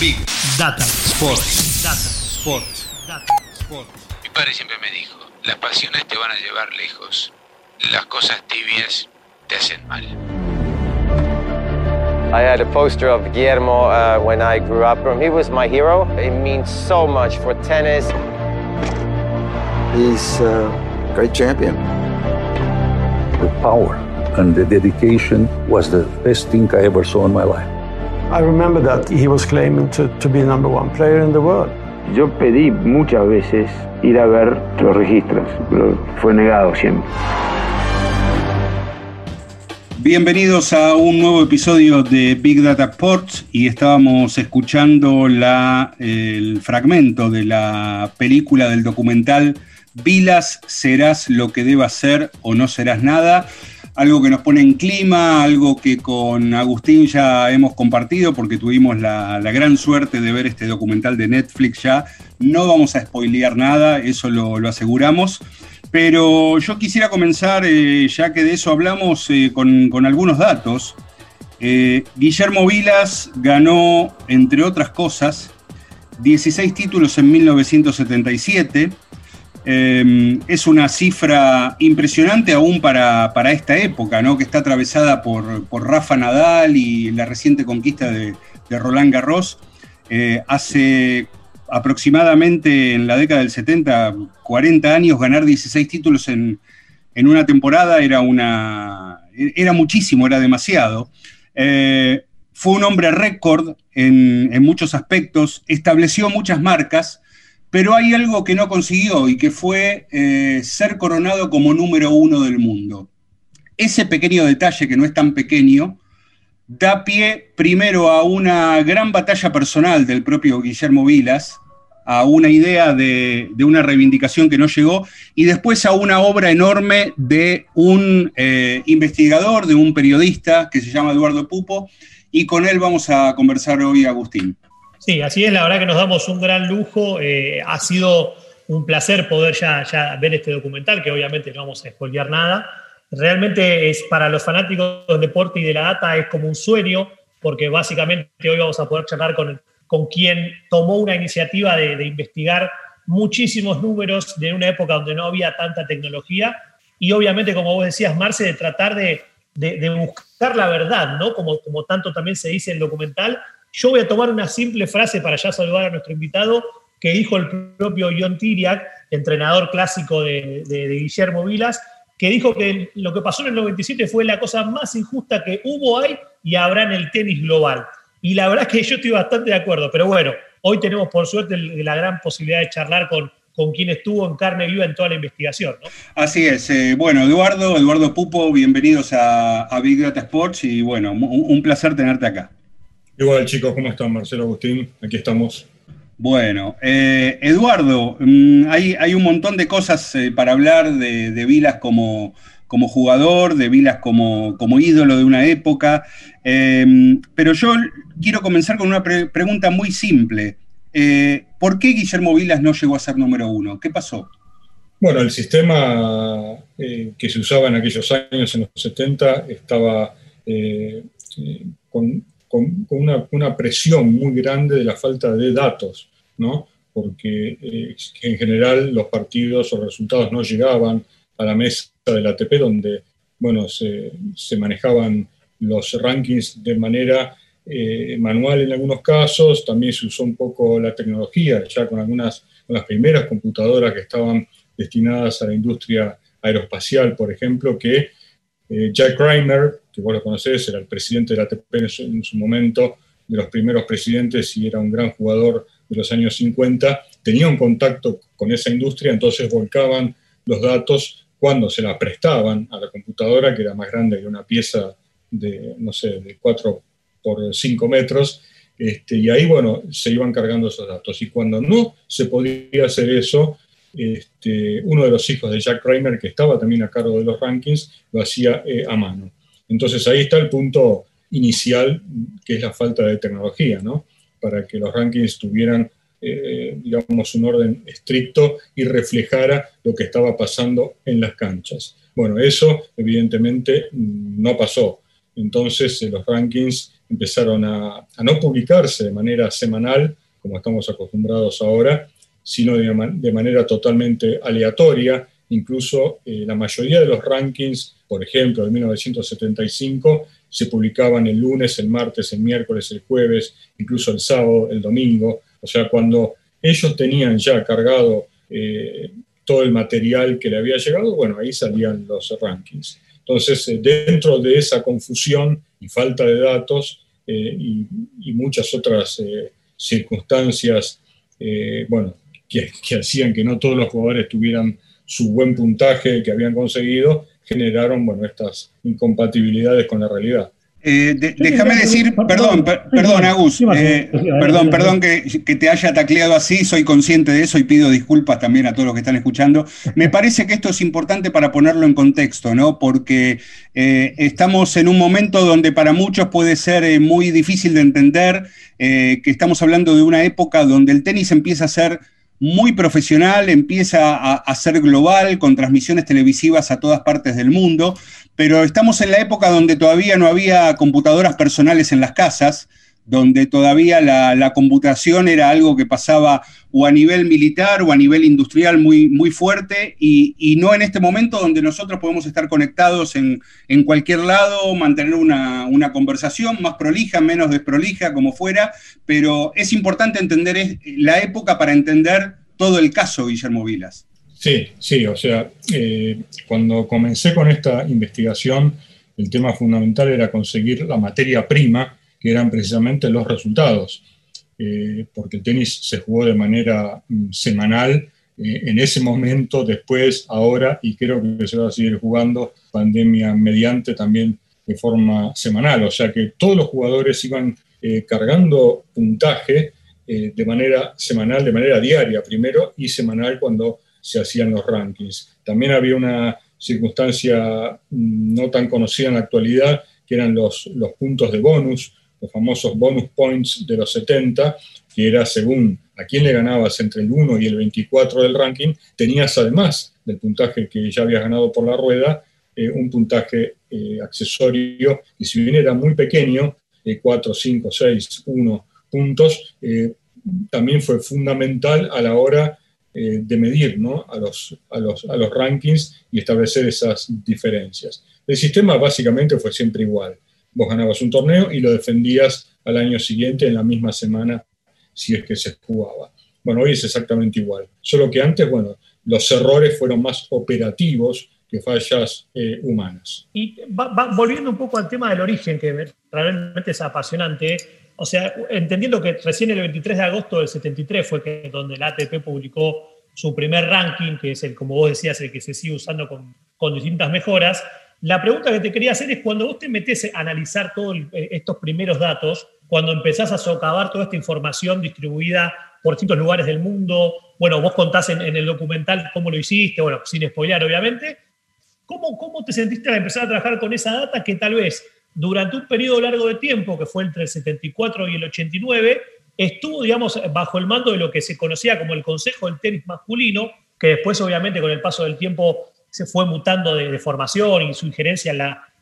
Big Data Sports. Data Sports. Data Sports. Mi padre siempre me dijo, las pasiones te van a llevar lejos. Las cosas tibias te hacen mal. I had a poster of Guillermo uh, when I grew up. He was my hero. It means so much for tennis. He's a great champion. The power and the dedication was the best thing I ever saw in my life. I remember that he was claiming to, to be number one player in the world. Yo pedí muchas veces ir a ver los registros, pero fue negado siempre. Bienvenidos a un nuevo episodio de Big Data Sports y estábamos escuchando la, el fragmento de la película del documental Vilas, serás lo que debas ser o no serás nada. Algo que nos pone en clima, algo que con Agustín ya hemos compartido porque tuvimos la, gran suerte de ver este documental de Netflix ya. No vamos a spoilear nada, eso lo, aseguramos. Pero yo quisiera comenzar, eh, ya que de eso hablamos, eh, con, algunos datos. Eh, Guillermo Vilas ganó, entre otras cosas, 16 títulos en 1977. Es una cifra impresionante aún para, esta época, ¿no? que está atravesada por, Rafa Nadal y la reciente conquista de, Roland Garros. hace aproximadamente en la década del 70, 40 años, ganar 16 títulos en, una temporada era, una, era muchísimo, era demasiado. Eh, fue un hombre récord en, muchos aspectos, estableció muchas marcas, pero hay algo que no consiguió y que fue eh, ser coronado como número uno del mundo. Ese pequeño detalle, que no es tan pequeño, da pie primero a una gran batalla personal del propio Guillermo Vilas, a una idea de, una reivindicación que no llegó, y después a una obra enorme de un eh, investigador, de un periodista que se llama Eduardo Pupo, y con él vamos a conversar hoy, Agustín. Sí, así es, la verdad que nos damos un gran lujo, eh, ha sido un placer poder ya, ya ver este documental, que obviamente no vamos a spoilear nada, realmente es para los fanáticos del deporte y de la data es como un sueño, porque básicamente hoy vamos a poder charlar con, con quien tomó una iniciativa de, investigar muchísimos números de una época donde no había tanta tecnología y obviamente, como vos decías, Marce, de tratar de, buscar la verdad, ¿no? Como, como tanto también se dice en el documental. Yo voy a tomar una simple frase para ya saludar a nuestro invitado que dijo el propio John Tiriak, entrenador clásico de, Guillermo Vilas, que dijo que lo que pasó en el 97 fue la cosa más injusta que hubo, hay y habrá en el tenis global. Y la verdad es que yo estoy bastante de acuerdo, pero bueno, hoy tenemos por suerte la gran posibilidad de charlar con, con quien estuvo en carne viva en toda la investigación. Así es. Eh, bueno, Eduardo, Eduardo Pupo, bienvenidos a, Big Data Sports y bueno, un, placer tenerte acá. Igual chicos, ¿cómo están? Marcelo Agustín, aquí estamos. Bueno, eh, Eduardo, mm, hay, hay, un montón de cosas eh, para hablar de, de Vilas como, como jugador, de Vilas como, como ídolo de una época. pero yo quiero comenzar con una pregunta muy simple. Eh, ¿Por qué Guillermo Vilas no llegó a ser número uno? ¿Qué pasó? Bueno, el sistema eh, que se usaba en aquellos años, en los 70, estaba eh, con, una, presión muy grande de la falta de datos, ¿no? porque en general los partidos o resultados no llegaban a la mesa del ATP, donde bueno, se, se manejaban los rankings de manera eh, manual en algunos casos, también se usó un poco la tecnología, ya con algunas, con las primeras computadoras que estaban destinadas a la industria aeroespacial, por ejemplo, que eh, Jack Reimer, que vos lo conocés, era el presidente de la ATP en su, momento, de los primeros presidentes y era un gran jugador de los años 50, tenía un contacto con esa industria, entonces volcaban los datos cuando se la prestaban a la computadora, que era más grande que una pieza de, no sé, de 4 por 5 metros, Este, y ahí, bueno, se iban cargando esos datos. Y cuando no se podía hacer eso, este, uno de los hijos de Jack Kramer, que estaba también a cargo de los rankings, lo hacía eh, a mano. Entonces ahí está el punto inicial, que es la falta de tecnología, ¿no? Para que los rankings tuvieran, eh, digamos, un orden estricto y reflejara lo que estaba pasando en las canchas. Bueno, eso evidentemente no pasó. Entonces eh, los rankings empezaron a, no publicarse de manera semanal, como estamos acostumbrados ahora, sino de, manera totalmente aleatoria. Incluso eh, la mayoría de los rankings, por ejemplo, de 1975, se publicaban el lunes, el martes, el miércoles, el jueves, incluso el sábado, el domingo. O sea, cuando ellos tenían ya cargado eh, todo el material que le había llegado, bueno, ahí salían los rankings. Entonces, eh, dentro de esa confusión y falta de datos y, muchas otras circunstancias, bueno, que, que hacían que no todos los jugadores tuvieran su buen puntaje que habían conseguido, generaron bueno, estas incompatibilidades con la realidad. Eh, déjame decir, perdón, perdón, Agus, eh, perdón, perdón que, te haya tacleado así, soy consciente de eso y pido disculpas también a todos los que están escuchando. Me parece que esto es importante para ponerlo en contexto, ¿no? Porque eh, estamos en un momento donde para muchos puede ser muy difícil de entender que estamos hablando de una época donde el tenis empieza a ser muy profesional, empieza a, ser global, con transmisiones televisivas a todas partes del mundo, pero estamos en la época donde todavía no había computadoras personales en las casas, donde todavía la, computación era algo que pasaba o a nivel militar o a nivel industrial muy, muy fuerte y, no en este momento donde nosotros podemos estar conectados en, cualquier lado, mantener una, una, conversación más prolija, menos desprolija, como fuera, pero es importante entender la época para entender todo el caso Guillermo Vilas. Sí, sí, o sea, eh, cuando comencé con esta investigación, el tema fundamental era conseguir la materia prima que eran precisamente los resultados, eh, porque el tenis se jugó de manera mm, semanal eh, en ese momento, después, ahora, y creo que se va a seguir jugando pandemia mediante también de forma semanal, o sea que todos los jugadores iban eh, cargando puntaje de manera semanal, de manera diaria primero, y semanal cuando se hacían los rankings. También había una circunstancia mm, no tan conocida en la actualidad, que eran los, los puntos de bonus, los famosos bonus points de los 70, que era según a quién le ganabas entre el 1 y el 24 del ranking, tenías además del puntaje que ya habías ganado por la rueda, eh, un puntaje eh, accesorio, y si bien era muy pequeño, 4, 5, 6, 1 puntos, eh, también fue fundamental a la hora de medir ¿no? a, los, a, los, a los rankings y establecer esas diferencias. El sistema básicamente fue siempre igual vos ganabas un torneo y lo defendías al año siguiente en la misma semana si es que se jugaba. Bueno, hoy es exactamente igual, solo que antes, bueno, los errores fueron más operativos que fallas eh, humanas. Y volviendo un poco al tema del origen, que realmente es apasionante, o sea, entendiendo que recién el 23 de agosto del 73 fue que donde la ATP publicó su primer ranking, que es el, como vos decías, el que se sigue usando con, con distintas mejoras, la pregunta que te quería hacer es cuando vos te metes a analizar todos eh, estos primeros datos, cuando empezás a socavar toda esta información distribuida por distintos lugares del mundo, bueno, vos contás en, el documental cómo lo hiciste, bueno, sin spoilear obviamente, ¿cómo, ¿cómo te sentiste al empezar a trabajar con esa data que tal vez durante un periodo largo de tiempo, que fue entre el 74 y el 89, estuvo, digamos, bajo el mando de lo que se conocía como el Consejo del Tenis Masculino, que después obviamente con el paso del tiempo se fue mutando de, formación y su injerencia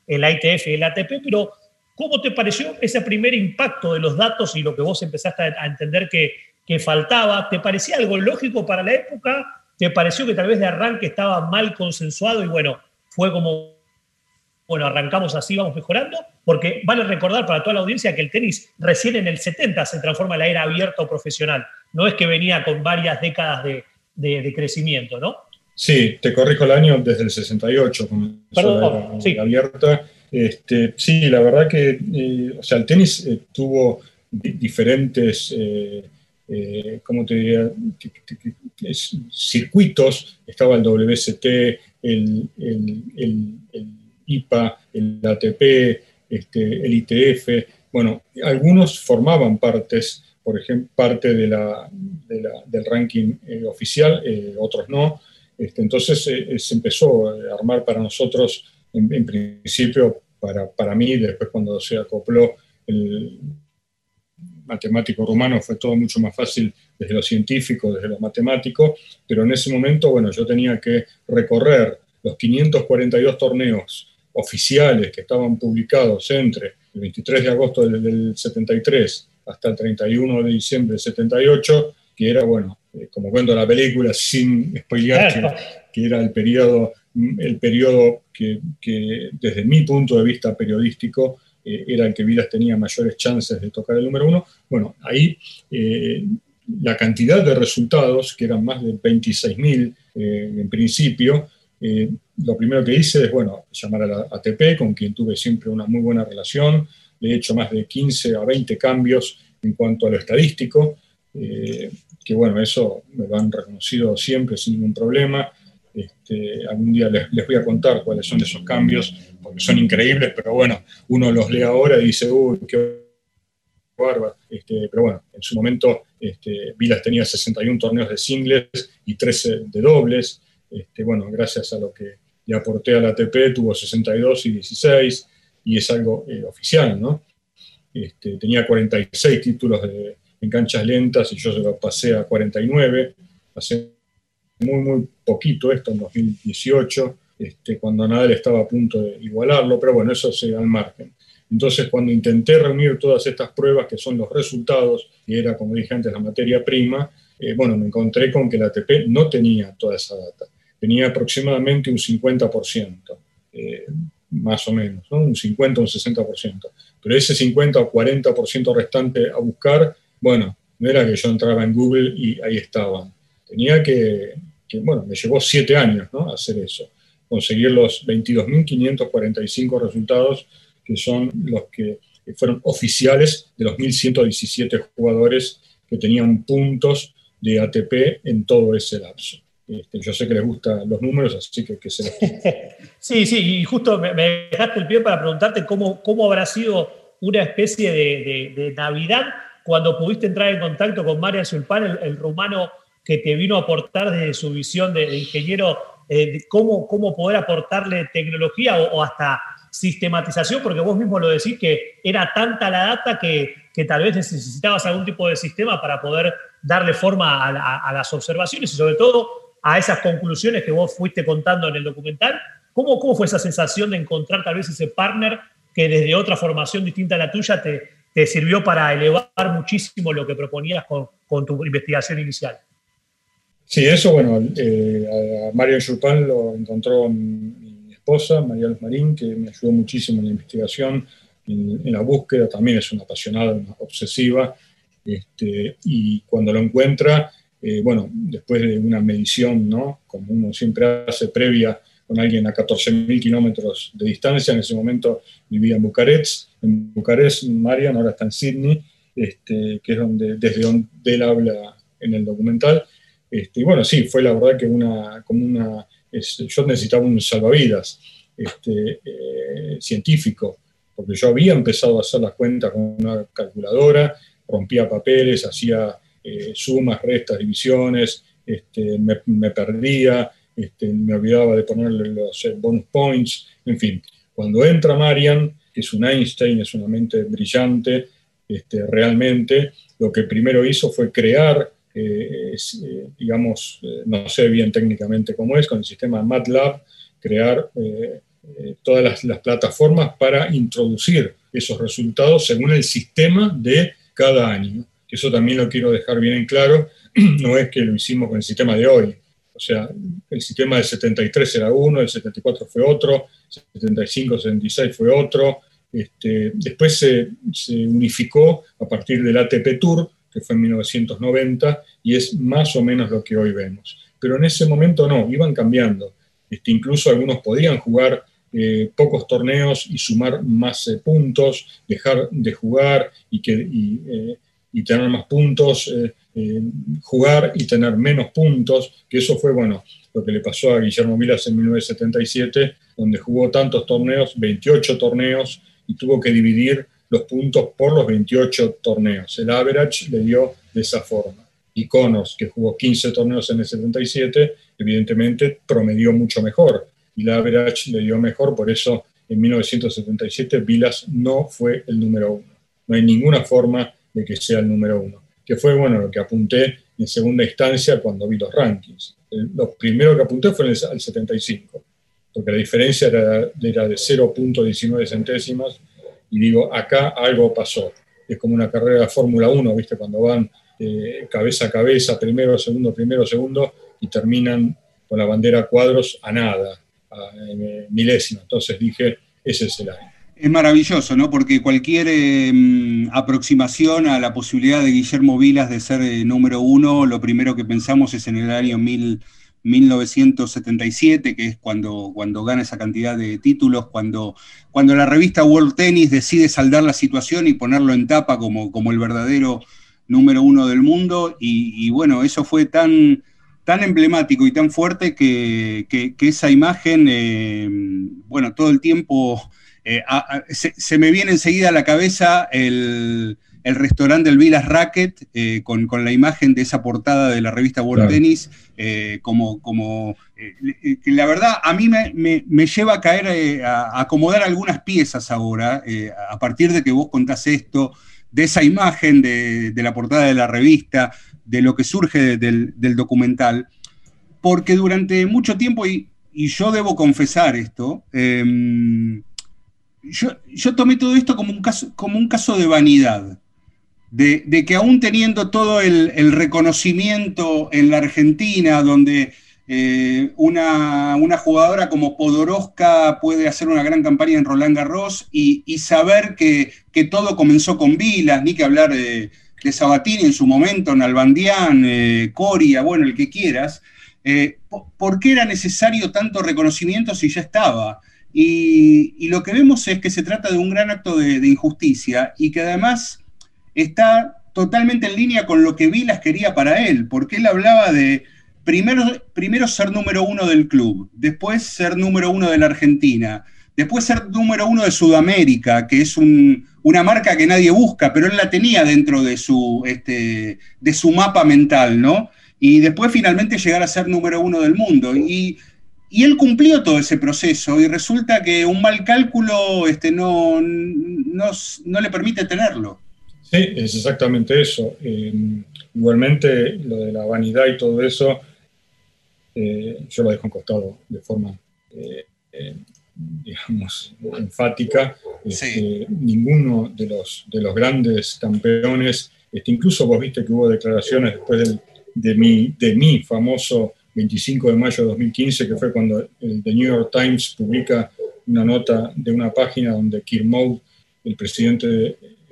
en la ITF y el ATP, pero ¿cómo te pareció ese primer impacto de los datos y lo que vos empezaste a, entender que, que faltaba? ¿Te parecía algo lógico para la época? ¿Te pareció que tal vez de arranque estaba mal consensuado y bueno, fue como, bueno, arrancamos así, vamos mejorando? Porque vale recordar para toda la audiencia que el tenis recién en el 70 se transforma en la era abierta o profesional. No es que venía con varias décadas de, de, de crecimiento, ¿no? Sí, te corrijo el año desde el 68, comenzó la sí. abierta. Este, sí, la verdad que, eh, o sea, el tenis eh, tuvo diferentes, eh, ¿cómo te diría? circuitos. Estaba el WST, el, el, el, IPA, el ATP, este, el ITF, bueno, algunos formaban partes, por ejemplo, parte de la, del ranking oficial, otros no. Este, entonces eh, se empezó a armar para nosotros, en, principio, para, para, mí, después cuando se acopló el matemático rumano, fue todo mucho más fácil desde lo científico, desde lo matemático, pero en ese momento, bueno, yo tenía que recorrer los 542 torneos oficiales que estaban publicados entre el 23 de agosto del, 73 hasta el 31 de diciembre del 78, que era, bueno, eh, como cuento la película, sin spoilear, que, era el periodo, el periodo que, desde mi punto de vista periodístico eh, era el que Vilas tenía mayores chances de tocar el número uno. Bueno, ahí eh, la cantidad de resultados, que eran más de 26.000 en principio, eh, lo primero que hice es, bueno, llamar a la ATP, con quien tuve siempre una muy buena relación. Le he hecho más de 15 a 20 cambios en cuanto a lo estadístico, eh, que bueno, eso me lo han reconocido siempre sin ningún problema. Este, algún día les, les, voy a contar cuáles son esos cambios, porque son increíbles, pero bueno, uno los lee ahora y dice, uy, qué bárbaro. Este, pero bueno, en su momento este, Vilas tenía 61 torneos de singles y 13 de dobles. Este, bueno, gracias a lo que le aporté a la ATP, tuvo 62 y 16, y es algo eh, oficial, ¿no? Tenía 46 títulos en canchas lentas y yo se lo pasé a 49, hace muy, muy poquito esto, en 2018, este, cuando Nadal estaba a punto de igualarlo, pero bueno, eso se al margen. Entonces, cuando intenté reunir todas estas pruebas, que son los resultados, y era, como dije antes, la materia prima, eh, bueno, me encontré con que la ATP no tenía toda esa data tenía aproximadamente un 50%, eh, más o menos, un 50 o un 60%. Pero ese 50 o 40% restante a buscar, bueno, no era que yo entraba en Google y ahí estaban. Tenía que, bueno, me llevó siete años ¿no? hacer eso, conseguir los 22.545 resultados que son los que fueron oficiales de los 1.117 jugadores que tenían puntos de ATP en todo ese lapso. Este, yo sé que les gustan los números, así que, que se los... Sí, sí, y justo me, dejaste el pie para preguntarte cómo, cómo habrá sido una especie de, Navidad cuando pudiste entrar en contacto con Marian Sulpan, el, rumano que te vino a aportar desde su visión de, ingeniero, eh, cómo, cómo poder aportarle tecnología o, hasta sistematización, porque vos mismo lo decís que era tanta la data que, que tal vez necesitabas algún tipo de sistema para poder darle forma a las observaciones y sobre todo a esas conclusiones que vos fuiste contando en el documental. ¿Cómo, cómo fue esa sensación de encontrar tal vez ese partner que desde otra formación distinta a la tuya te, te sirvió para elevar muchísimo lo que proponías con, tu investigación inicial? Sí, eso, bueno, eh, a Mario Chupán lo encontró mi esposa, María Luz Marín, que me ayudó muchísimo en la investigación, en, la búsqueda, también es una apasionada, obsesiva, este, y cuando lo encuentra, eh, bueno, después de una medición, ¿no? Como uno siempre hace previa con alguien a 14.000 kilómetros de distancia, en ese momento vivía en Bucarest, en Bucarest, Marian ahora está en Sydney, este, que es desde donde él habla en el documental. Este, y bueno, sí, fue la verdad que una, como una, yo necesitaba un salvavidas este, eh, científico, porque yo había empezado a hacer las cuentas con una calculadora, rompía papeles, hacía eh, sumas, restas, divisiones, me, perdía, este, me olvidaba de ponerle los eh, bonus points, en fin. Cuando entra Marian, que es un Einstein, es una mente brillante, este, realmente lo que primero hizo fue crear, eh, digamos, no sé bien técnicamente cómo es, con el sistema MATLAB, crear todas las, las, plataformas para introducir esos resultados según el sistema de cada año eso también lo quiero dejar bien en claro, no es que lo hicimos con el sistema de hoy. O sea, el sistema del 73 era uno, el 74 fue otro, el 75, 76 fue otro. Este, después se, unificó a partir del ATP Tour, que fue en 1990, y es más o menos lo que hoy vemos. Pero en ese momento no, iban cambiando. Este, incluso algunos podían jugar eh, pocos torneos y sumar más eh, puntos, dejar de jugar y, que, eh, y tener más puntos, eh, jugar y tener menos puntos, que eso fue, bueno, lo que le pasó a Guillermo Milas en 1977, donde jugó tantos torneos, 28 torneos, y tuvo que dividir los puntos por los 28 torneos. El average le dio de esa forma. Y Connors, que jugó 15 torneos en el 77, evidentemente promedió mucho mejor. Y el average le dio mejor, por eso en 1977 Vilas no fue el número uno. No hay ninguna forma de que sea el número uno. Que fue, bueno, lo que apunté en segunda instancia cuando vi los rankings. lo primero que apunté fue al 75, porque la diferencia era, era de 0.19 centésimas y digo, acá algo pasó. Es como una carrera de Fórmula 1, ¿viste? Cuando van eh, cabeza a cabeza, primero, segundo, primero, segundo, y terminan con la bandera cuadros a nada, a milésima. Entonces dije, ese es el año. Es maravilloso, ¿no? Porque cualquier em, aproximación a la posibilidad de Guillermo Vilas de ser eh, número uno, lo primero que pensamos es en el año 1977, que es cuando, cuando gana esa cantidad de títulos, cuando, cuando la revista World Tennis decide saldar la situación y ponerlo en tapa como, como el verdadero número uno del mundo. Y, bueno, eso fue tan, tan emblemático y tan fuerte que, esa imagen, em, bueno, todo el tiempo eh, se, me viene enseguida a la cabeza el, restaurante del Vilas Racket eh, con, la imagen de esa portada de la revista World Tennis, eh, como, como la verdad a mí me, lleva a caer, a, acomodar algunas piezas ahora, a partir de que vos contás esto, de esa imagen de, la portada de la revista, de lo que surge del, documental, porque durante mucho tiempo, y, y yo debo confesar esto, yo, tomé todo esto como un caso, como un caso de vanidad, de, que aún teniendo todo el, reconocimiento en la Argentina, donde eh, una, jugadora como Podoroska puede hacer una gran campaña en Roland Garros y, saber que, todo comenzó con Vilas, ni que hablar de, Sabatini en su momento, Nalbandián, eh, Coria, bueno, el que quieras, eh, ¿por qué era necesario tanto reconocimiento si ya estaba? Y, lo que vemos es que se trata de un gran acto de, injusticia y que además está totalmente en línea con lo que Vilas quería para él, porque él hablaba de primero, primero ser número uno del club, después ser número uno de la Argentina, después ser número uno de Sudamérica, que es una marca que nadie busca, pero él la tenía dentro de su, este, de su mapa mental, ¿no? Y después finalmente llegar a ser número uno del mundo. Y y él cumplió todo ese proceso y resulta que un mal cálculo este, no, no, le permite tenerlo. Sí, es exactamente eso. Eh, igualmente, lo de la vanidad y todo eso, eh, yo lo dejo en costado de forma, eh, digamos, enfática. Este, ninguno de los, de los grandes campeones, este, incluso vos viste que hubo declaraciones después de, mi, de mi famoso 25 de mayo de 2015, que fue cuando el The New York Times publica una nota de una página donde Kirmou, el presidente,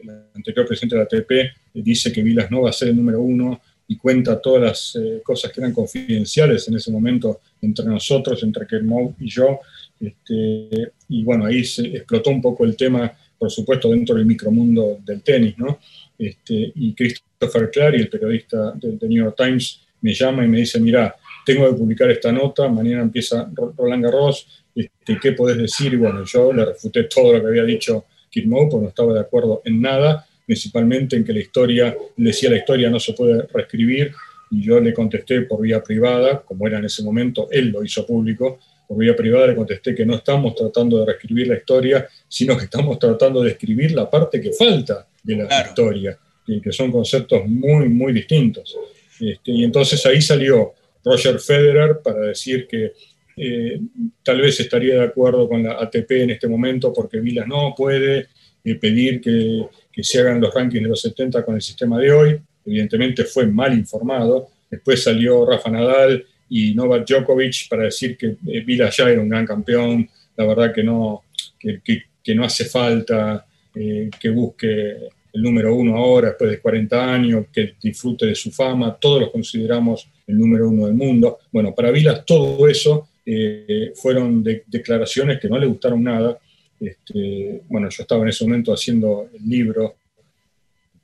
el anterior presidente de la ATP, dice que Vilas no va a ser el número uno y cuenta todas las eh, cosas que eran confidenciales en ese momento entre nosotros, entre Kirmou y yo. Este, y bueno, ahí se explotó un poco el tema, por supuesto, dentro del micromundo del tenis, ¿no? Este, y Christopher Clary, el periodista del The New York Times, me llama y me dice, mira, tengo que publicar esta nota, mañana empieza Roland Garros, este, ¿qué podés decir? Y bueno, yo le refuté todo lo que había dicho Kirmou, porque no estaba de acuerdo en nada, principalmente en que la historia, decía la historia no se puede reescribir, y yo le contesté por vía privada, como era en ese momento, él lo hizo público, por vía privada le contesté que no estamos tratando de reescribir la historia, sino que estamos tratando de escribir la parte que falta de la historia, y que son conceptos muy, muy distintos. Este, y entonces ahí salió Roger Federer para decir que eh, tal vez estaría de acuerdo con la ATP en este momento porque Vilas no puede eh, pedir que, se hagan los rankings de los 70 con el sistema de hoy. Evidentemente fue mal informado. Después salió Rafa Nadal y Novak Djokovic para decir que eh, Vilas ya era un gran campeón. La verdad que no, que, no hace falta que busque el número uno ahora, después de 40 años, que disfrute de su fama, todos los consideramos el número uno del mundo. Bueno, para Vilas todo eso eh, fueron declaraciones que no le gustaron nada. Este, bueno, yo estaba en ese momento haciendo el libro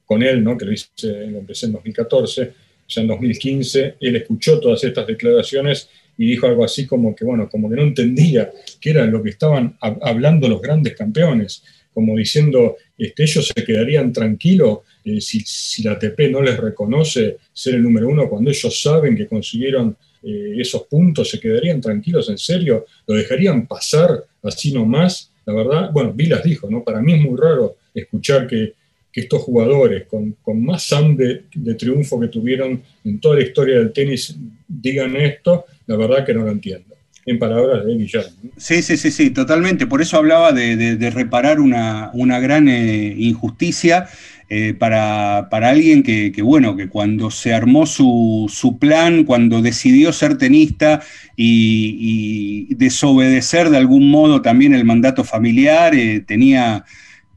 con él, ¿no? que lo, hice, lo empecé en 2014, ya en 2015, él escuchó todas estas declaraciones y dijo algo así como que, bueno, como que no entendía qué era lo que estaban hablando los grandes campeones. Como diciendo, este, ellos se quedarían tranquilos eh, si, la ATP no les reconoce ser el número uno cuando ellos saben que consiguieron eh, esos puntos, se quedarían tranquilos en serio, lo dejarían pasar así nomás. La verdad, bueno, Vilas dijo, ¿no? Para mí es muy raro escuchar que, estos jugadores con, más hambre de triunfo que tuvieron en toda la historia del tenis digan esto, la verdad que no lo entiendo en palabras de Guillermo. Sí, sí, sí, sí, totalmente. Por eso hablaba de, reparar una, gran eh, injusticia eh, para, alguien que, bueno, que cuando se armó su, plan, cuando decidió ser tenista y, desobedecer de algún modo también el mandato familiar, eh, tenía,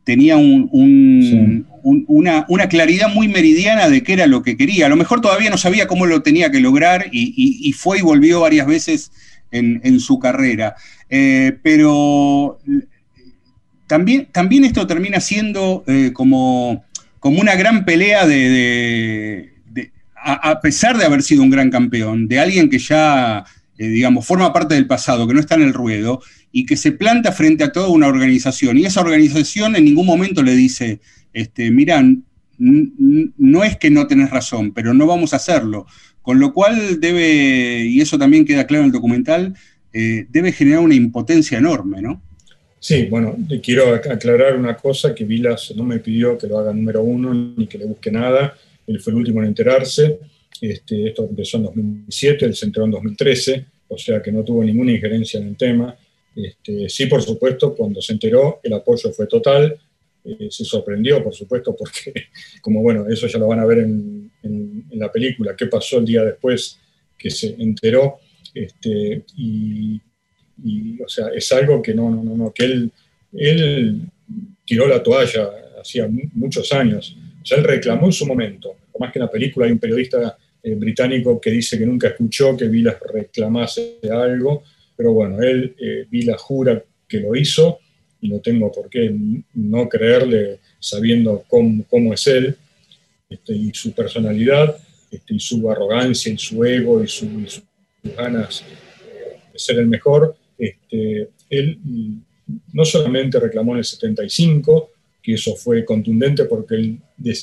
tenía una, claridad muy meridiana de qué era lo que quería. A lo mejor todavía no sabía cómo lo tenía que lograr y fue y volvió varias veces en, su carrera. Eh, pero también, también esto termina siendo eh, como, como una gran pelea de, a, pesar de haber sido un gran campeón, de alguien que ya, eh, digamos, forma parte del pasado, que no está en el ruedo, y que se planta frente a toda una organización. Y esa organización en ningún momento le dice, este, mira, no es que no tenés razón, pero no vamos a hacerlo. Con lo cual debe, y eso también queda claro en el documental, eh, debe generar una impotencia enorme, ¿no? Sí, bueno, quiero aclarar una cosa, que Vilas no me pidió que lo haga número uno ni que le busque nada, él fue el último en enterarse, este, esto empezó en 2007, él se enteró en 2013, o sea que no tuvo ninguna injerencia en el tema. Este, sí, por supuesto, cuando se enteró, el apoyo fue total, eh, se sorprendió, por supuesto, porque, como bueno, eso ya lo van a ver en, la película, qué pasó el día después que se enteró, este, y, o sea, es algo que no, no, no, que él, él tiró la toalla hacía muchos años, o sea, él reclamó en su momento, más que en la película hay un periodista eh, británico que dice que nunca escuchó que Vilas reclamase algo, pero bueno, él, eh, jura que lo hizo, y no tengo por qué no creerle sabiendo cómo, es él este, y su personalidad este, y su arrogancia y su ego y, sus ganas de ser el mejor. Este, él no solamente reclamó en el 75, que eso fue contundente porque él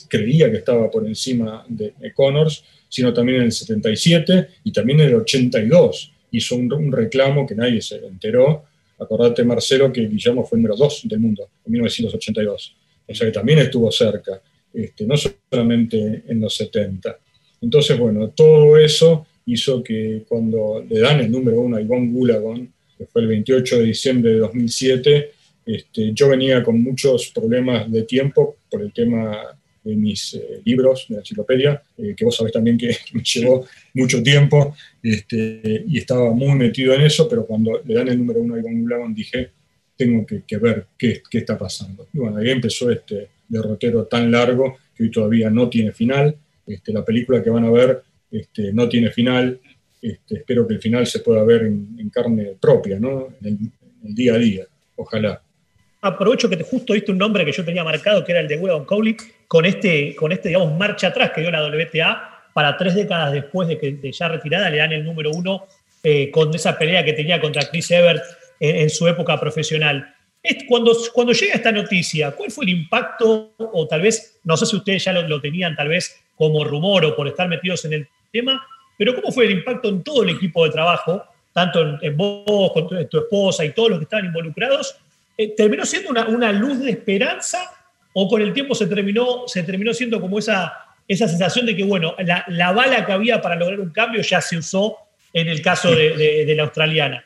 creía que estaba por encima de, Connors, sino también en el 77 y también en el 82 hizo un, un reclamo que nadie se enteró Acordate, Marcelo, que Guillermo fue el número 2 del mundo en 1982. O sea que también estuvo cerca, este, no solamente en los 70. Entonces, bueno, todo eso hizo que cuando le dan el número 1 a Ivonne Gulagon, que fue el 28 de diciembre de 2007, este, yo venía con muchos problemas de tiempo por el tema de mis eh, libros de la enciclopedia, eh, que vos sabés también que me llevó mucho tiempo este, y estaba muy metido en eso, pero cuando le dan el número uno a Iván Gulaban dije, tengo que, ver qué, qué, está pasando. Y bueno, ahí empezó este derrotero tan largo que hoy todavía no tiene final. Este, la película que van a ver este, no tiene final. Este, espero que el final se pueda ver en, carne propia, ¿no? en el día a día. Ojalá aprovecho que te justo viste un nombre que yo tenía marcado, que era el de William Cowley, con este, con este, digamos, marcha atrás que dio la WTA, para tres décadas después de que ya retirada le dan el número uno eh, con esa pelea que tenía contra Chris Evert en, su época profesional. Cuando, cuando llega esta noticia, ¿cuál fue el impacto? O tal vez, no sé si ustedes ya lo, tenían tal vez como rumor o por estar metidos en el tema, pero ¿cómo fue el impacto en todo el equipo de trabajo, tanto en, en vos, con tu, esposa y todos los que estaban involucrados? Eh, ¿terminó siendo una, luz de esperanza o con el tiempo se terminó, se terminó siendo como esa, esa sensación de que, bueno, la, bala que había para lograr un cambio ya se usó en el caso de, la australiana?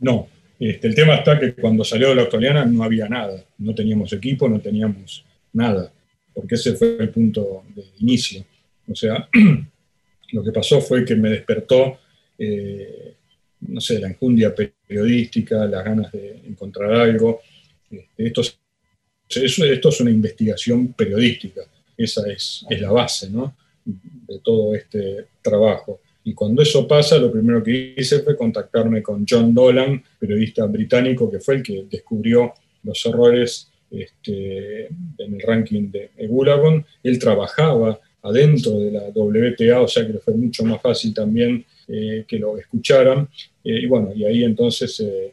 No, este, el tema está que cuando salió de la australiana no había nada, no teníamos equipo, no teníamos nada, porque ese fue el punto de inicio. O sea, lo que pasó fue que me despertó eh, no sé, la enjundia periodística, las ganas de encontrar algo. Este, esto, es, esto es una investigación periodística, esa es, la base de todo este trabajo. Y cuando eso pasa, lo primero que hice fue contactarme con John Dolan, periodista británico, que fue el que descubrió los errores este, en el ranking de Gulagon. Él trabajaba adentro de la WTA, o sea que le fue mucho más fácil también eh, que lo escucharan. Eh, y bueno, y ahí entonces eh,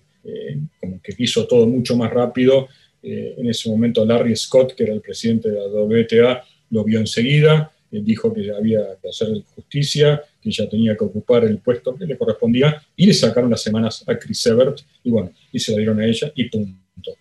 como que hizo todo mucho más rápido en ese momento Larry Scott, que era el presidente de la WTA, lo vio enseguida, dijo que había que hacer justicia, que ya tenía que ocupar el puesto que le correspondía, y le sacaron las semanas a Chris Evert, y bueno, y se la dieron a ella, y punto.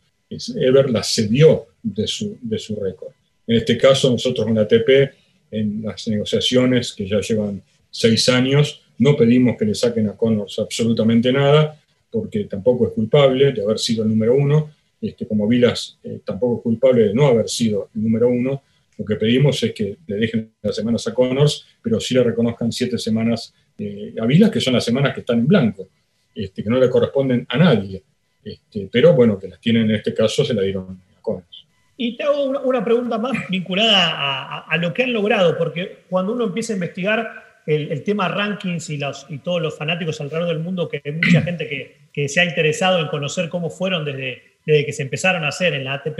Evert la cedió de su, de su récord. En este caso, nosotros en la ATP, en las negociaciones que ya llevan seis años, no pedimos que le saquen a Connors absolutamente nada, porque tampoco es culpable de haber sido el número uno, este, como Vilas eh, tampoco es culpable de no haber sido el número uno. Lo que pedimos es que le dejen las semanas a Connors, pero sí le reconozcan siete semanas eh, a Vilas, que son las semanas que están en blanco, este, que no le corresponden a nadie. Este, pero bueno, que las tienen en este caso, se la dieron a Connors. Y te hago una, pregunta más vinculada a, lo que han logrado, porque cuando uno empieza a investigar el, tema rankings y, los, y todos los fanáticos alrededor del mundo, que hay mucha gente que, que se ha interesado en conocer cómo fueron desde, desde que se empezaron a hacer en la ATP,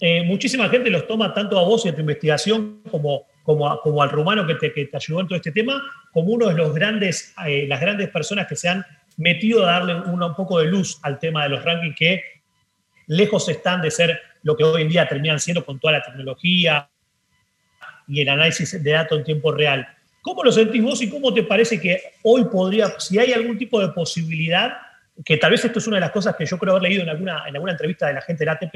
eh, muchísima gente los toma tanto a vos y a tu investigación como, como, como al rumano que te, ayudó en todo este tema, como uno de los grandes, eh, las grandes personas que se han metido a darle un poco de luz al tema de los rankings que lejos están de ser lo que hoy en día terminan siendo con toda la tecnología y el análisis de datos en tiempo real. ¿Cómo lo sentís vos y cómo te parece que hoy podría, si hay algún tipo de posibilidad, que tal vez esto es una de las cosas que yo creo haber leído en alguna, en alguna entrevista de la gente del ATP,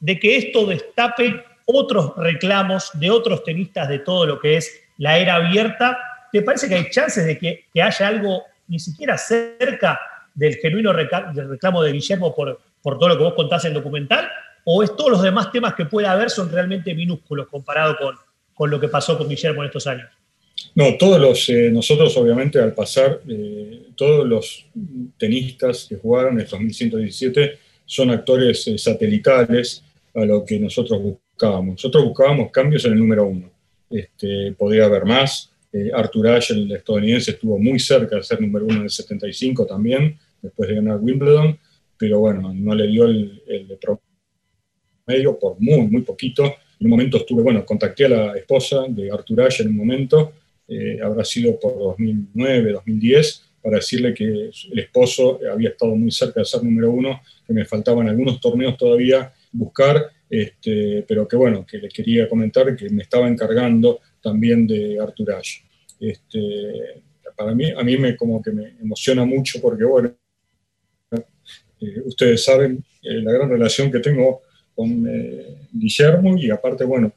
de que esto destape otros reclamos de otros tenistas de todo lo que es la era abierta? ¿Te parece que hay chances de que, haya algo ni siquiera cerca del genuino reclamo de Guillermo por, por todo lo que vos contás en el documental? ¿O es todos los demás temas que puede haber son realmente minúsculos comparado con, con lo que pasó con Guillermo en estos años? No, todos los, eh, nosotros obviamente al pasar, eh, todos los tenistas que jugaron en 2117 son actores eh, satelitales a lo que nosotros buscábamos. Nosotros buscábamos cambios en el número uno. Este, podría haber más. Arthur Ashe, el estadounidense, estuvo muy cerca de ser número uno en el 75 también, después de ganar Wimbledon, pero bueno, no le dio el, el promedio por muy, muy poquito. En un momento estuve, bueno, contacté a la esposa de Arthur Ashe en un momento, eh, habrá sido por 2009, 2010, para decirle que el esposo había estado muy cerca de ser número uno, que me faltaban algunos torneos todavía buscar, este, pero que bueno, que les quería comentar que me estaba encargando también de Artur Ashe. Este, para mí, a mí me, como que me emociona mucho porque, bueno, eh, ustedes saben eh, la gran relación que tengo con Guillermo y aparte, bueno,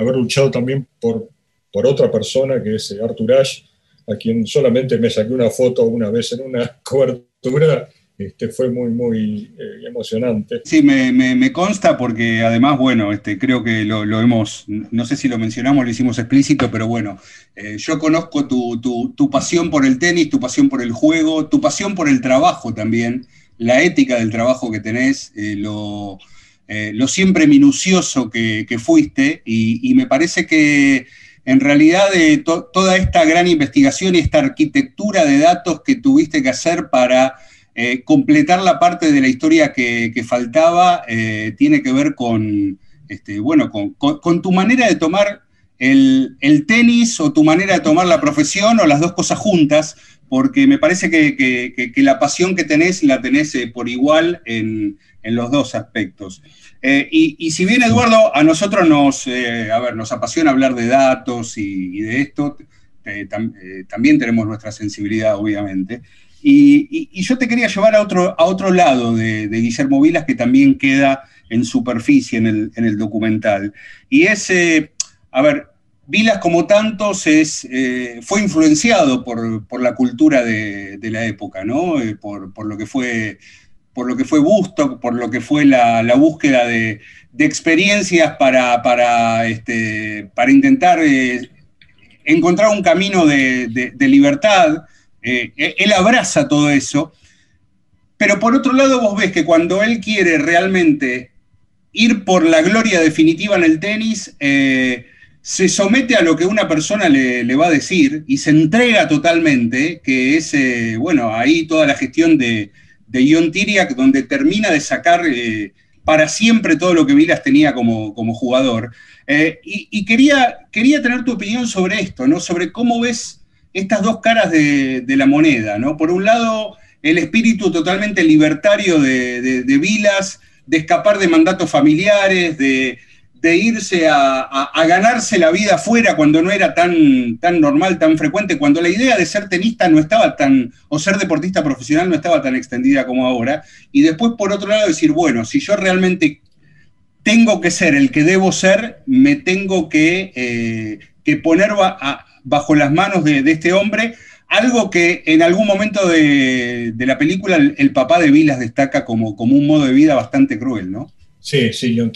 haber luchado también por, por otra persona que es Artur Ashe, a quien solamente me saqué una foto una vez en una cobertura. Este, fue muy, muy eh, emocionante. Sí, me, consta porque además, bueno, este, creo que lo, hemos, no sé si lo mencionamos, lo hicimos explícito, pero bueno, eh, yo conozco tu, pasión por el tenis, tu pasión por el juego, tu pasión por el trabajo también, la ética del trabajo que tenés, eh, lo, lo, siempre minucioso que, fuiste, y me parece que en realidad toda esta gran investigación y esta arquitectura de datos que tuviste que hacer para eh, completar la parte de la historia que, faltaba eh, tiene que ver con, este, bueno, con, tu manera de tomar el, tenis o tu manera de tomar la profesión o las dos cosas juntas, porque me parece que, la pasión que tenés la tenés eh, por igual en los dos aspectos. Eh, y, si bien, Eduardo, a nosotros nos, eh, a ver, nos apasiona hablar de datos y, de esto, eh, también tenemos nuestra sensibilidad, obviamente. Y, yo te quería llevar a otro, a otro lado de, Guillermo Vilas, que también queda en superficie en el, documental. Y es, a ver, Vilas, como tantos, es, fue influenciado por, la cultura de, la época, ¿no? por, por, lo que fue por lo que fue Busto, por lo que fue la, búsqueda de, experiencias para, para, este, para intentar eh, encontrar un camino de, libertad. Eh, él abraza todo eso, pero por otro lado vos ves que cuando él quiere realmente ir por la gloria definitiva en el tenis, eh, se somete a lo que una persona le, va a decir y se entrega totalmente, que es, bueno, ahí toda la gestión de, de Ion Tiriac, donde termina de sacar eh, para siempre todo lo que Vilas tenía como, como jugador. Eh, y, quería, quería tener tu opinión sobre esto, ¿no? Sobre cómo ves estas dos caras de, la moneda, ¿no? Por un lado, el espíritu totalmente libertario de, Vilas, de escapar de mandatos familiares, de, irse a, ganarse la vida afuera cuando no era tan, tan normal, tan frecuente, cuando la idea de ser tenista no estaba tan, o ser deportista profesional no estaba tan extendida como ahora. Y después, por otro lado, decir, bueno, si yo realmente tengo que ser el que debo ser, me tengo que, eh, poner bajo las manos de, este hombre, algo que en algún momento de, la película el, papá de Vilas destaca como, como un modo de vida bastante cruel, ¿no? Sí, sí, John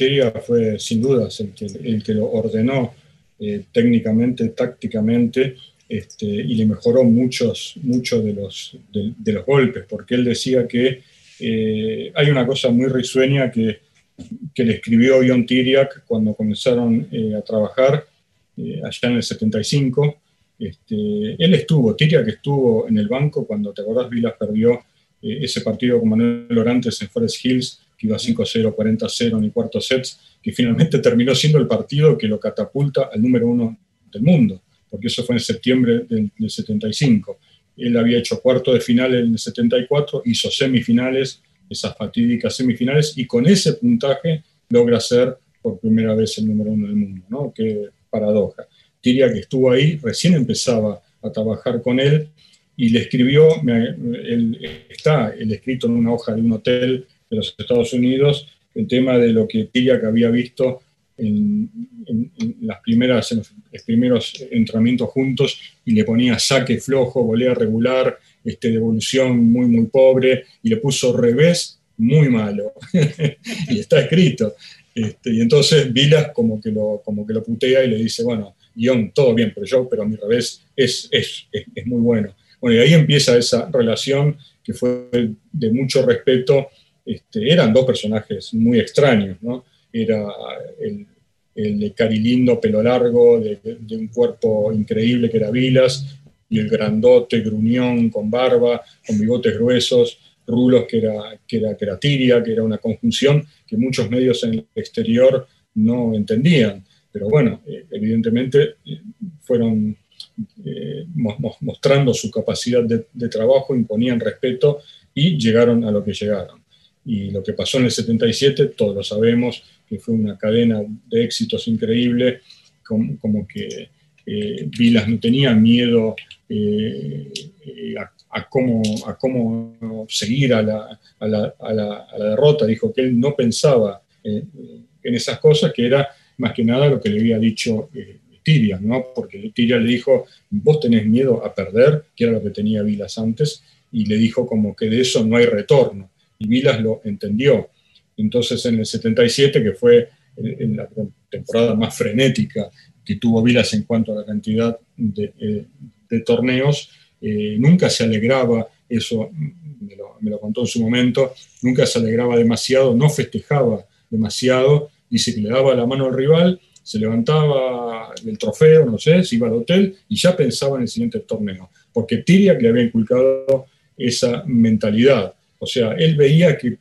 fue sin dudas el que, el que lo ordenó eh, técnicamente, tácticamente, este, y le mejoró muchos, muchos de, los, de, los golpes, porque él decía que eh, hay una cosa muy risueña que, que le escribió John Tiriak cuando comenzaron eh, a trabajar allá en el 75. Este, él estuvo, Tiriak estuvo en el banco cuando, te Vilas perdió ese partido con Manuel Orantes en Forest Hills que iba 5-0, 40-0 en el cuarto set, que finalmente terminó siendo el partido que lo catapulta al número uno del mundo, porque eso fue en septiembre del, 75. Él había hecho cuarto de final en el 74, hizo semifinales, esas fatídicas semifinales, y con ese puntaje logra ser por primera vez el número uno del mundo, ¿no? Qué paradoja. Tiria que estuvo ahí, recién empezaba a trabajar con él y le escribió, está el escrito en una hoja de un hotel de los Estados Unidos, el tema de lo que que había visto en, las primeras, los primeros entrenamientos juntos y le ponía saque flojo, volea regular, este, devolución muy, muy pobre, y le puso revés muy malo. y está escrito. Este, y entonces Vilas como que, lo, como que lo putea y le dice, bueno, guion, todo bien, pero yo, pero mi revés es, es, es, es muy bueno. Bueno, y ahí empieza esa relación que fue de mucho respeto este, eran dos personajes muy extraños, ¿no? Era el, el carilindo pelo largo, de, un cuerpo increíble que era Vilas, y el grandote, gruñón, con barba, con bigotes gruesos, rulos que era, que era, que era tiria, que era una conjunción que muchos medios en el exterior no entendían. Pero bueno, eh, evidentemente eh, fueron eh, mostrando su capacidad de, de trabajo, imponían respeto y llegaron a lo que llegaron. Y lo que pasó en el 77, todos lo sabemos, que fue una cadena de éxitos increíble, como, que eh, Vilas no tenía miedo eh, a, cómo, a cómo seguir a la, a, la, a, la, derrota. Dijo que él no pensaba eh, en esas cosas, que era más que nada lo que le había dicho Tiria, ¿no? porque Tiria le dijo, vos tenés miedo a perder, que era lo que tenía Vilas antes, y le dijo como que de eso no hay retorno y Vilas lo entendió. Entonces en el 77, que fue la temporada más frenética que tuvo Vilas en cuanto a la cantidad de, eh, torneos, eh, nunca se alegraba, eso me lo, contó en su momento, nunca se alegraba demasiado, no festejaba demasiado, dice que le daba la mano al rival, se levantaba el trofeo, no sé, se iba al hotel y ya pensaba en el siguiente torneo, porque Tiria le había inculcado esa mentalidad. O sea, él veía que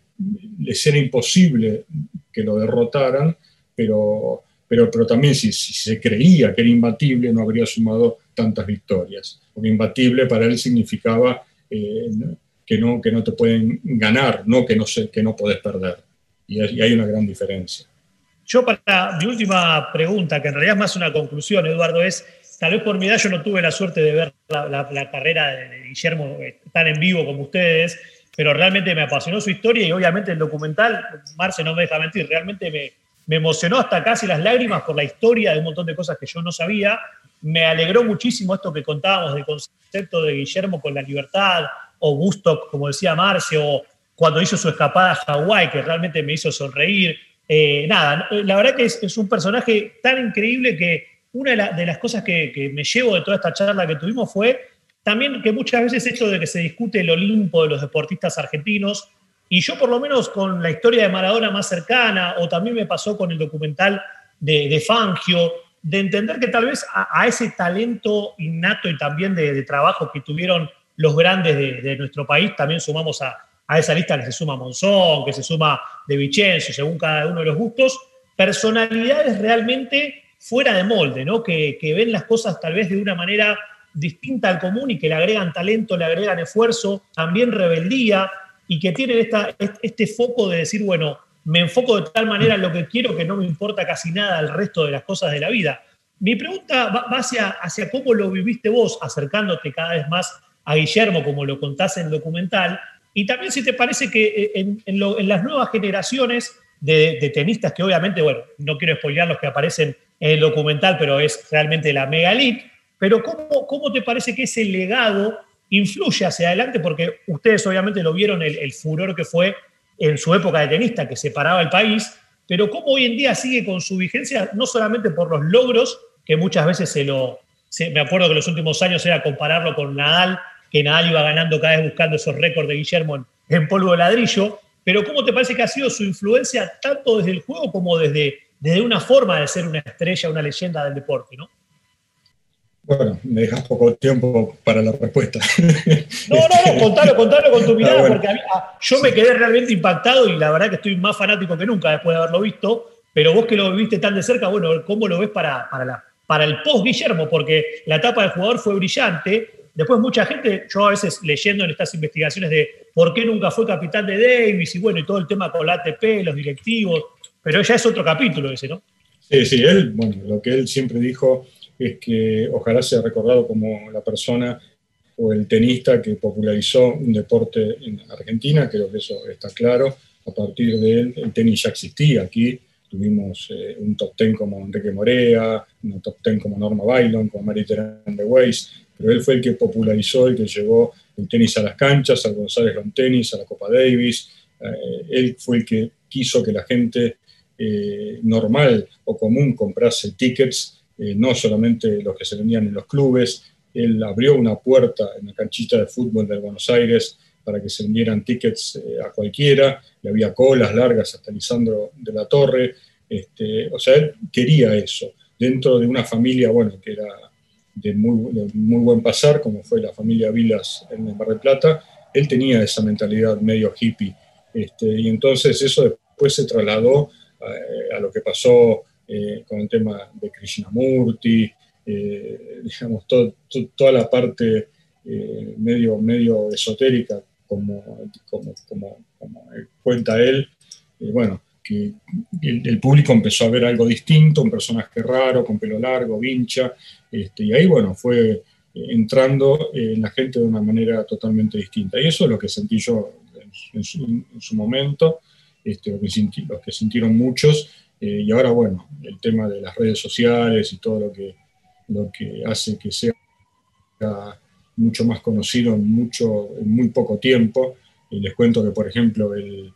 les era imposible que lo derrotaran, pero, pero, pero también si, se creía que era imbatible no habría sumado tantas victorias. Porque imbatible para él significaba eh, que, no, que no te pueden ganar, no que no, se, que no podés perder. Y, hay una gran diferencia. Yo para mi última pregunta, que en realidad es más una conclusión, Eduardo, es, tal vez por mi edad yo no tuve la suerte de ver la, la carrera de Guillermo eh, tan en vivo como ustedes, pero realmente me apasionó su historia y obviamente el documental, Marce no me deja mentir, realmente me, me emocionó hasta casi las lágrimas por la historia de un montón de cosas que yo no sabía. Me alegró muchísimo esto que contábamos del concepto de Guillermo con la libertad, o Gusto, como decía Marce, o cuando hizo su escapada a Hawái, que realmente me hizo sonreír. Eh, nada, la verdad que es, un personaje tan increíble que una de, las cosas que, que, me llevo de toda esta charla que tuvimos fue también que muchas veces esto de que se discute el Olimpo de los deportistas argentinos, y yo por lo menos con la historia de Maradona más cercana, o también me pasó con el documental de, Fangio, de entender que tal vez a, ese talento innato y también de, trabajo que tuvieron los grandes de, nuestro país, también sumamos a, esa lista que se suma Monzón, que se suma De Vicenzo, según cada uno de los gustos, personalidades realmente fuera de molde, ¿no? que, que ven las cosas tal vez de una manera distinta al común y que le agregan talento, le agregan esfuerzo, también rebeldía y que tienen esta, este foco de decir, bueno, me enfoco de tal manera en lo que quiero que no me importa casi nada el resto de las cosas de la vida. Mi pregunta va, hacia, hacia cómo lo viviste vos, acercándote cada vez más a Guillermo, como lo contás en el documental, y también si te parece que eh, en, las nuevas generaciones de, tenistas, que obviamente, bueno, no quiero spoilear los que aparecen en el documental, pero es realmente la mega elite, pero ¿cómo, cómo te parece que ese legado influye hacia adelante? Porque ustedes obviamente lo vieron, el, furor que fue en su época de tenista, que separaba el país, pero cómo hoy en día sigue con su vigencia, no solamente por los logros, que muchas veces se lo... me acuerdo que los últimos años era compararlo con Nadal, que Nadal iba ganando cada vez buscando esos récords de Guillermo en, polvo de ladrillo, pero ¿cómo te parece que ha sido su influencia tanto desde el juego como desde, desde una forma de ser una estrella, una leyenda del deporte, ¿no? Bueno, me dejas poco tiempo para la respuesta. No, no, no, contalo, contalo con tu mirada, porque ah, yo me quedé realmente impactado y la verdad que estoy más fanático que nunca después de haberlo visto, pero vos que lo viste tan de cerca, bueno, ¿cómo lo ves para, para, la, para el post-Guillermo? Porque la etapa del jugador fue brillante, Después mucha gente, yo a veces leyendo en estas investigaciones de por qué nunca fue capitán de Davis y bueno, y todo el tema con la ATP, los directivos, pero ya es otro capítulo ese, ¿no? Sí, sí, él, bueno, lo que él siempre dijo es que ojalá sea recordado como la persona o el tenista que popularizó un deporte en Argentina, creo que eso está claro. A partir de él, el tenis ya existía aquí. Tuvimos eh, un top ten como Enrique Morea, un top ten como Norma Bailon, como Mary de Weiss, pero él fue el que popularizó, el que llevó el tenis a las canchas, al González Long Tenis, a la Copa Davis. Eh, él fue el que quiso que la gente eh, normal o común comprase tickets, eh, no solamente los que se vendían en los clubes. Él abrió una puerta en la canchita de fútbol de Buenos Aires para que se vendieran tickets a cualquiera, y había colas largas hasta Lisandro de la Torre. Este, o sea, él quería eso, dentro de una familia, bueno, que era de muy, muy buen pasar, como fue la familia Vilas en el Mar del Plata, él tenía esa mentalidad medio hippie. Este, y entonces eso después se trasladó a, a lo que pasó eh, con el tema de Krishnamurti, eh, digamos, toda la parte eh, medio, medio esotérica, como, como, como, cuenta él. bueno, que el, público empezó a ver algo distinto, un personaje raro, con pelo largo, vincha, este, y ahí, bueno, fue entrando en la gente de una manera totalmente distinta. Y eso es lo que sentí yo en su, momento, este, lo, que los que sintieron muchos, eh, y ahora, bueno, el tema de las redes sociales y todo lo que, lo que hace que sea mucho más conocido en, mucho, en muy poco tiempo. Y les cuento que, por ejemplo, el,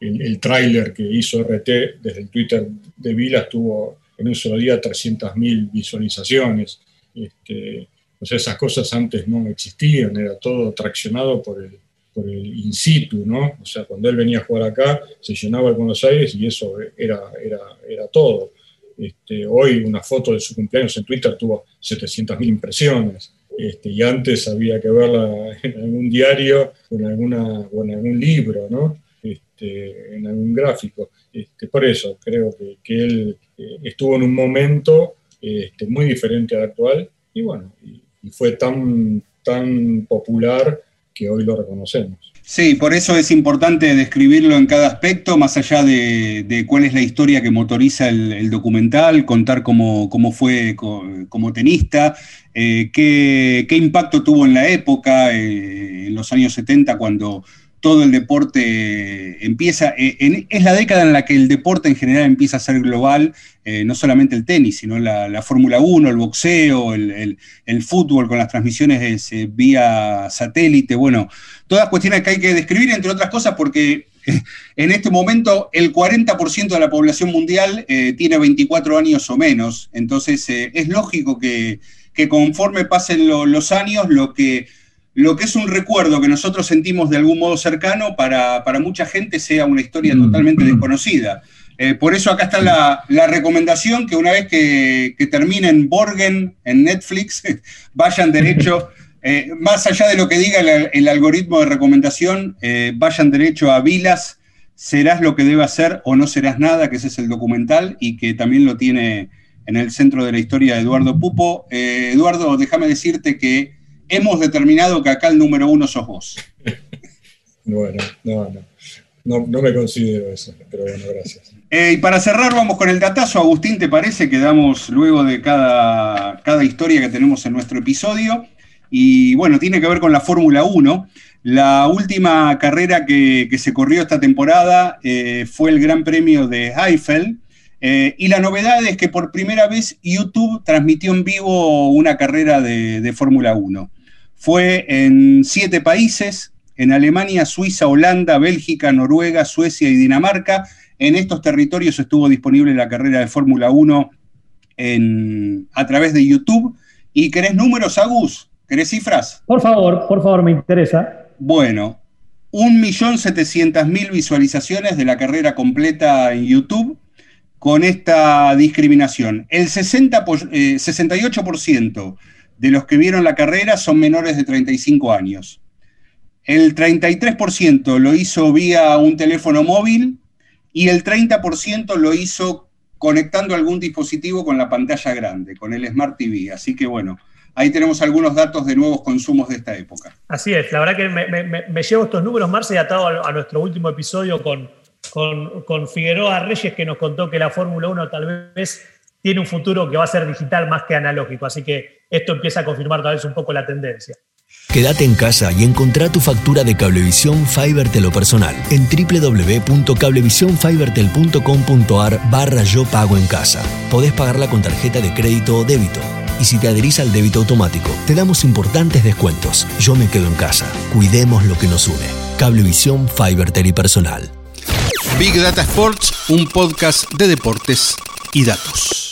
el, tráiler que hizo RT desde el Twitter de Vila tuvo en un solo día 300.000 visualizaciones. Este, o sea, esas cosas antes no existían, era todo traccionado por el, por el in situ, ¿no? O sea, cuando él venía a jugar acá, se llenaba el Buenos Aires y eso era, era, era todo. Este, hoy una foto de su cumpleaños en Twitter tuvo 700.000 impresiones. Este, y antes había que verla en algún diario o en, alguna, o en algún libro, ¿no? Este, en algún gráfico. Este, por eso creo que, él eh, estuvo en un momento este, muy diferente al actual y bueno, y, fue tan, tan popular que hoy lo reconocemos. Sí, por eso es importante describirlo en cada aspecto, más allá de, cuál es la historia que motoriza el, documental, contar cómo, cómo fue como, tenista, eh, qué, qué, impacto tuvo en la época, eh, en los años 70, cuando todo el deporte empieza, eh, es la década en la que el deporte en general empieza a ser global, eh, no solamente el tenis, sino la, Fórmula 1, el boxeo, el, fútbol con las transmisiones eh, vía satélite, bueno, todas cuestiones que hay que describir, entre otras cosas, porque en este momento el 40% de la población mundial tiene 24 años o menos, entonces es lógico que, conforme pasen los años, lo que lo que es un recuerdo que nosotros sentimos de algún modo cercano, para, mucha gente sea una historia mm. totalmente desconocida. Eh, por eso acá está la, recomendación que una vez que, que, terminen Borgen en Netflix, vayan derecho, eh, más allá de lo que diga el, algoritmo de recomendación, eh, vayan derecho a Vilas, serás lo que debe hacer o no serás nada, que ese es el documental y que también lo tiene en el centro de la historia de Eduardo Pupo. Eduardo, déjame decirte que hemos determinado que acá el número uno sos vos. bueno, no, no. no, no me considero eso, pero bueno, gracias. Eh, y para cerrar, vamos con el datazo. Agustín, ¿te parece que damos luego de cada, cada historia que tenemos en nuestro episodio? Y bueno, tiene que ver con la Fórmula 1. La última carrera que, se corrió esta temporada eh, fue el Gran Premio de Heifel. Eh, y la novedad es que por primera vez YouTube transmitió en vivo una carrera de, de Fórmula 1. Fue en siete países, en Alemania, Suiza, Holanda, Bélgica, Noruega, Suecia y Dinamarca. En estos territorios estuvo disponible la carrera de Fórmula 1 a través de YouTube. ¿Y querés números, Agus? ¿Querés cifras? Por favor, por favor, me interesa. Bueno, 1.700.000 visualizaciones de la carrera completa en YouTube con esta discriminación. El 60, 68% eh, de los que vieron la carrera son menores de 35 años. El 33% lo hizo vía un teléfono móvil y el 30% lo hizo conectando algún dispositivo con la pantalla grande, con el Smart TV. Así que bueno, ahí tenemos algunos datos de nuevos consumos de esta época. Así es, la verdad que me, llevo estos números, Marce, atado a, a nuestro último episodio con, con, con Figueroa Reyes, que nos contó que la Fórmula 1 tal vez tiene un futuro que va a ser digital más que analógico. Así que esto empieza a confirmar tal vez un poco la tendencia. Quédate en casa y encontrá tu factura de Cablevisión Fibertel o personal en www.cablevisionfibertel.com.ar barra yo pago en casa. Podés pagarla con tarjeta de crédito o débito. Y si te adherís al débito automático, te damos importantes descuentos. Yo me quedo en casa. Cuidemos lo que nos une. Cablevisión Fibertel y personal. Big Data Sports, un podcast de deportes y datos.